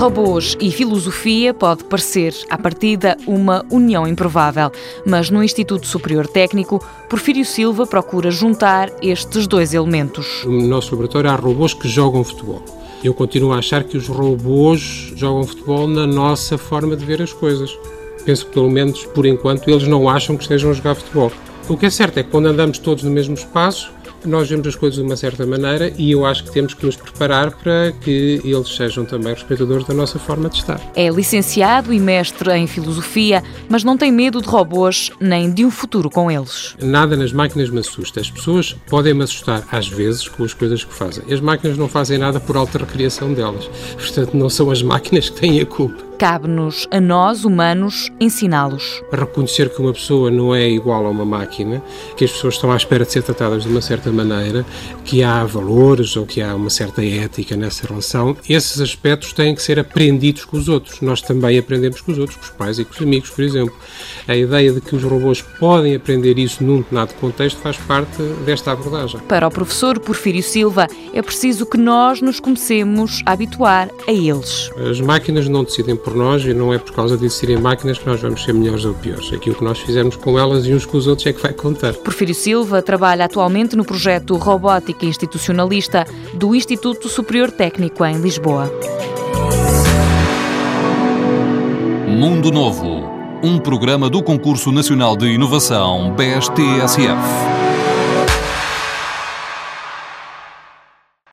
Robôs e filosofia pode parecer, à partida, uma união improvável, mas no Instituto Superior Técnico, Porfírio Silva procura juntar estes dois elementos. No nosso laboratório há robôs que jogam futebol. Eu continuo a achar que os robôs jogam futebol na nossa forma de ver as coisas. Penso que, pelo menos por enquanto, eles não acham que estejam a jogar futebol. O que é certo é que quando andamos todos no mesmo espaço, nós vemos as coisas de uma certa maneira e eu acho que temos que nos preparar para que eles sejam também respeitadores da nossa forma de estar. É licenciado e mestre em filosofia, mas não tem medo de robôs nem de um futuro com eles. Nada nas máquinas me assusta. As pessoas podem me assustar às vezes com as coisas que fazem. As máquinas não fazem nada por alta recriação delas. Portanto, não são as máquinas que têm a culpa. Cabe-nos, a nós, humanos, ensiná-los. Reconhecer que uma pessoa não é igual a uma máquina, que as pessoas estão à espera de ser tratadas de uma certa maneira, que há valores ou que há uma certa ética nessa relação, esses aspectos têm que ser aprendidos com os outros. Nós também aprendemos com os outros, com os pais e com os amigos, por exemplo. A ideia de que os robôs podem aprender isso num determinado contexto faz parte desta abordagem. Para o professor Porfírio Silva, é preciso que nós nos comecemos a habituar a eles. As máquinas não decidem por por nós e não é por causa de serem máquinas que nós vamos ser melhores ou piores. Aquilo que nós fizermos com elas e uns com os outros é que vai contar. Porfírio Silva trabalha atualmente no projeto Robótica Institucionalista do Instituto Superior Técnico em Lisboa. Mundo Novo, um programa do Concurso Nacional de Inovação BSTSF.